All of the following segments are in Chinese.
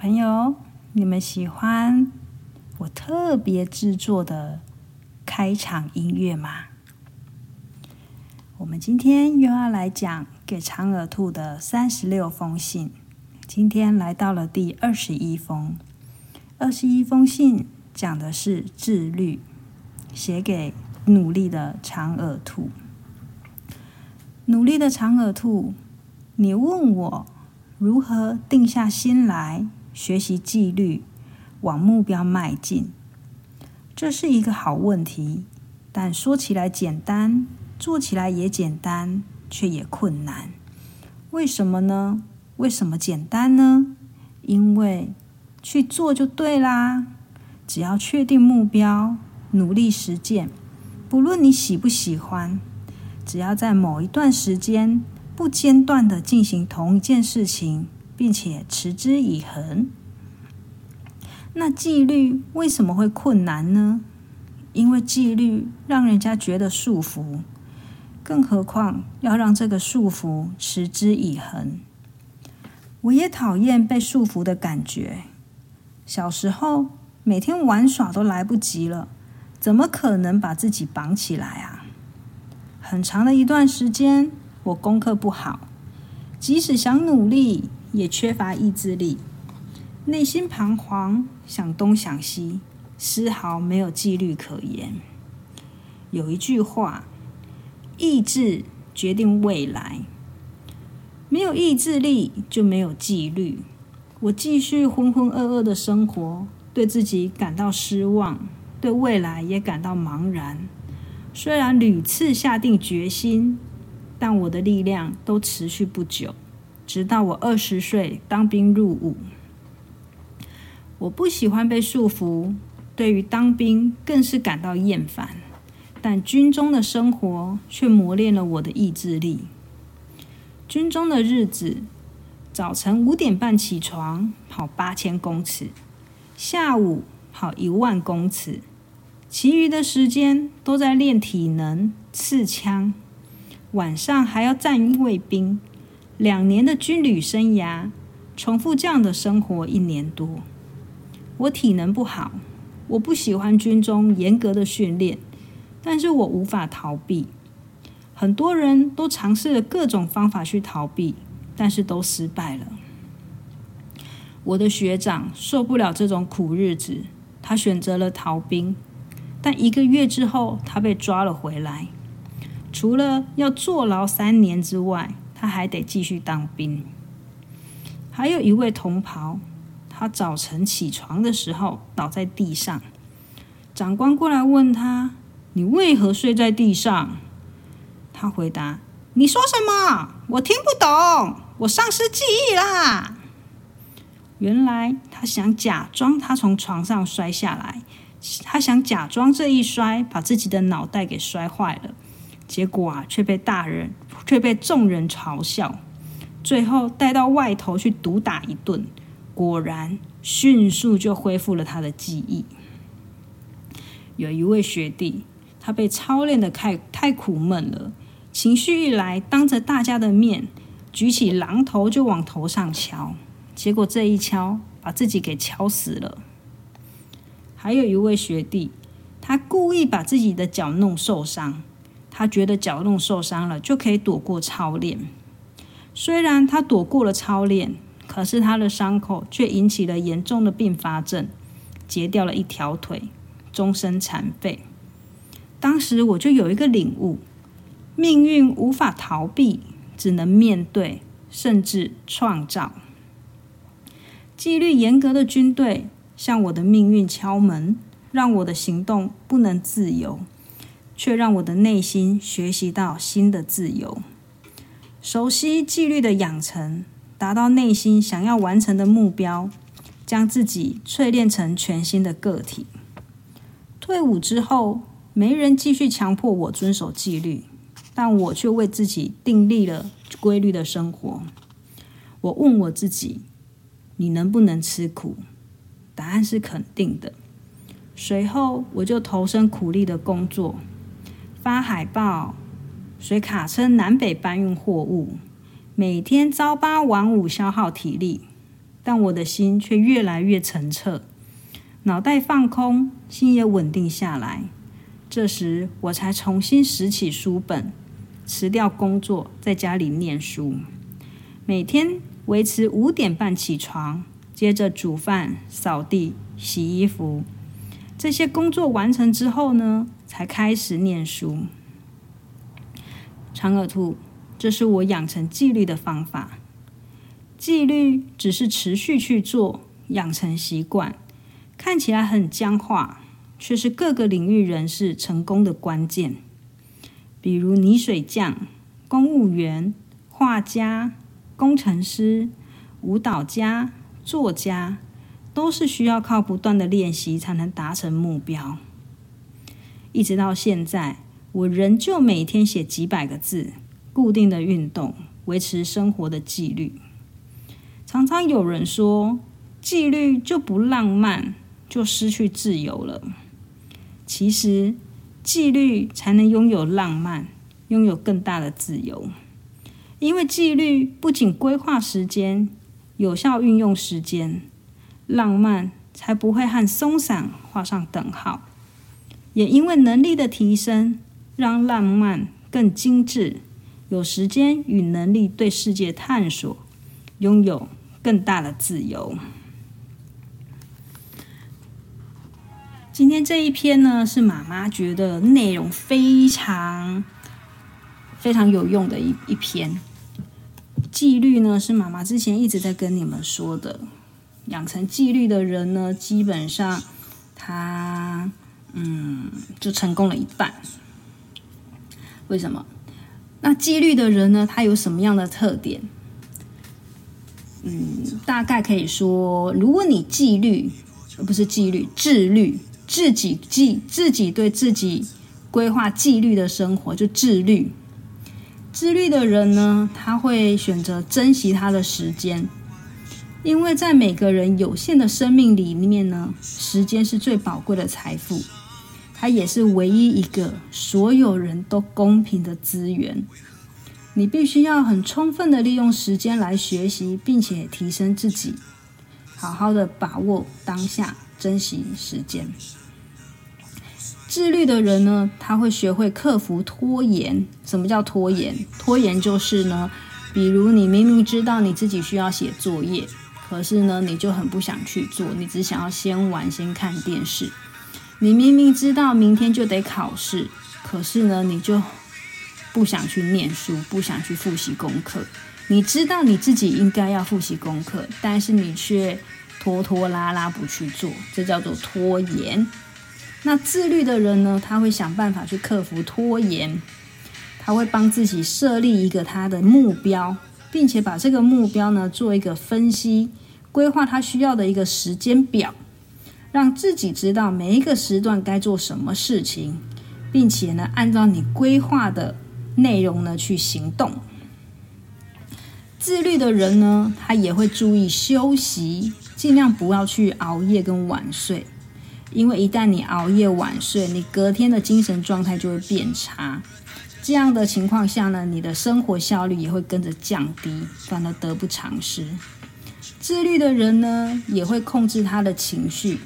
朋友，你们喜欢我特别制作的开场音乐吗？我们今天又要来讲给长耳兔的三十六封信。今天来到了第二十一封，二十一封信讲的是自律，写给努力的长耳兔。努力的长耳兔，你问我如何定下心来学习纪律，往目标迈进？这是一个好问题，但说起来简单，做起来也简单，却也困难。为什么呢？为什么简单呢？因为去做就对啦。只要确定目标，努力实践，不论你喜不喜欢。只要在某一段时间不间断的进行同一件事情，并且持之以恒，那纪律为什么会困难呢？因为纪律让人家觉得束缚，更何况要让这个束缚持之以恒。我也讨厌被束缚的感觉。小时候每天玩耍都来不及了，怎么可能把自己绑起来啊？很长的一段时间，我功课不好，即使想努力，也缺乏意志力，内心彷徨，想东想西，丝毫没有纪律可言。有一句话：“意志决定未来。”没有意志力，就没有纪律。我继续浑浑噩噩的生活，对自己感到失望，对未来也感到茫然。虽然屡次下定决心，但我的力量都持续不久。直到我二十岁当兵入伍，我不喜欢被束缚，对于当兵更是感到厌烦。但军中的生活却磨练了我的意志力。军中的日子，早晨五点半起床跑八千公尺，下午跑一万公尺。其余的时间都在练体能、刺枪，晚上还要站卫兵。两年的军旅生涯，重复这样的生活一年多。我体能不好，我不喜欢军中严格的训练，但是我无法逃避。很多人都尝试了各种方法去逃避，但是都失败了。我的学长受不了这种苦日子，他选择了逃兵。但一个月之后，他被抓了回来。除了要坐牢三年之外，他还得继续当兵。还有一位同袍，他早晨起床的时候倒在地上，长官过来问他：“你为何睡在地上？”他回答：“你说什么？我听不懂，我丧失记忆啦。”原来他想假装他从床上摔下来。他想假装这一摔把自己的脑袋给摔坏了，结果啊却被大人却被众人嘲笑，最后带到外头去毒打一顿，果然迅速就恢复了他的记忆。有一位学弟，他被操练的太太苦闷了，情绪一来，当着大家的面举起榔头就往头上敲，结果这一敲把自己给敲死了。还有一位学弟，他故意把自己的脚弄受伤，他觉得脚弄受伤了就可以躲过操练。虽然他躲过了操练，可是他的伤口却引起了严重的并发症，截掉了一条腿，终身残废。当时我就有一个领悟：命运无法逃避，只能面对，甚至创造。纪律严格的军队。向我的命运敲门，让我的行动不能自由，却让我的内心学习到新的自由。熟悉纪律的养成，达到内心想要完成的目标，将自己淬炼成全新的个体。退伍之后，没人继续强迫我遵守纪律，但我却为自己订立了规律的生活。我问我自己：你能不能吃苦？答案是肯定的。随后，我就投身苦力的工作，发海报、随卡车南北搬运货物，每天朝八晚五，消耗体力。但我的心却越来越澄澈，脑袋放空，心也稳定下来。这时，我才重新拾起书本，辞掉工作，在家里念书。每天维持五点半起床，接着煮饭、扫地、洗衣服。这些工作完成之后呢，才开始念书。长耳兔，这是我养成纪律的方法。纪律只是持续去做，养成习惯，看起来很僵化。却是各个领域人士成功的关键，比如泥水匠、公务员、画家、工程师、舞蹈家、作家，都是需要靠不断的练习才能达成目标。一直到现在，我仍旧每天写几百个字，固定的运动，维持生活的纪律。常常有人说，纪律就不浪漫，就失去自由了。其实，纪律才能拥有浪漫，拥有更大的自由。因为纪律不仅规划时间，有效运用时间，浪漫才不会和松散画上等号。也因为能力的提升，让浪漫更精致，有时间与能力对世界探索，拥有更大的自由。今天这一篇呢，是妈妈觉得内容非常非常有用的一一篇。纪律呢，是妈妈之前一直在跟你们说的。养成纪律的人呢，基本上他嗯就成功了一半。为什么？那纪律的人呢，他有什么样的特点？嗯，大概可以说，如果你纪律，而不是纪律，自律。自己纪自己对自己规划纪律的生活，就自律。自律的人呢，他会选择珍惜他的时间，因为在每个人有限的生命里面呢，时间是最宝贵的财富，它也是唯一一个所有人都公平的资源。你必须要很充分的利用时间来学习，并且提升自己，好好的把握当下。珍惜时间。自律的人呢，他会学会克服拖延。什么叫拖延？拖延就是呢，比如你明明知道你自己需要写作业，可是呢，你就很不想去做，你只想要先玩、先看电视。你明明知道明天就得考试，可是呢，你就不想去念书，不想去复习功课。你知道你自己应该要复习功课，但是你却。拖拖拉拉不去做，这叫做拖延。那自律的人呢？他会想办法去克服拖延，他会帮自己设立一个他的目标，并且把这个目标呢做一个分析，规划他需要的一个时间表，让自己知道每一个时段该做什么事情，并且呢按照你规划的内容呢去行动。自律的人呢，他也会注意休息。尽量不要去熬夜跟晚睡，因为一旦你熬夜晚睡，你隔天的精神状态就会变差。这样的情况下呢，你的生活效率也会跟着降低，反而得不偿失。自律的人呢，也会控制他的情绪，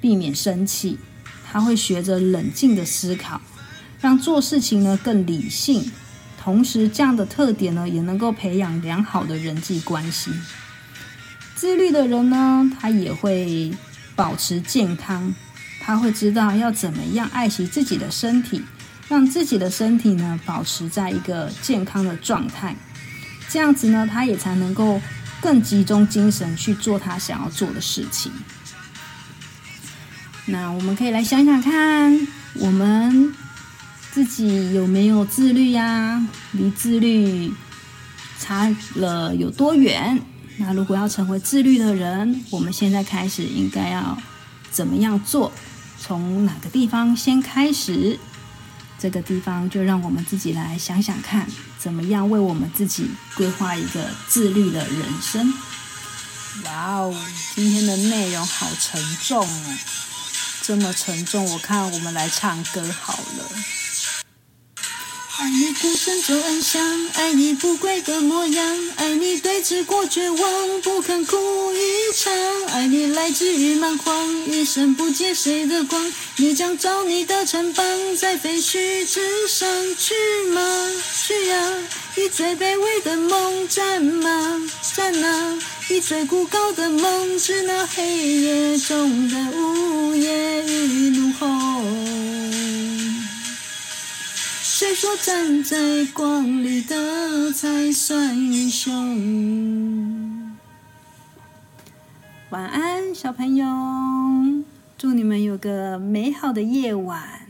避免生气。他会学着冷静的思考，让做事情呢更理性。同时，这样的特点呢，也能够培养良好的人际关系。自律的人呢，他也会保持健康，他会知道要怎么样爱惜自己的身体，让自己的身体呢保持在一个健康的状态。这样子呢，他也才能够更集中精神去做他想要做的事情。那我们可以来想想看，我们自己有没有自律呀？离自律差了有多远？那如果要成为自律的人，我们现在开始应该要怎么样做？从哪个地方先开始？这个地方就让我们自己来想想看，怎么样为我们自己规划一个自律的人生。哇哦，今天的内容好沉重哦，这么沉重，我看我们来唱歌好了。爱你孤身走暗巷，爱你不跪的模样，爱你对峙过绝望，不肯哭一场。爱你来自于蛮荒，一生不借谁的光。你将造你的城邦，在废墟之上去吗？去呀！以最卑微的梦战吗？战啊！以最孤高的梦，致那黑夜中说站在光里的才算英雄？晚安，小朋友，祝你们有个美好的夜晚。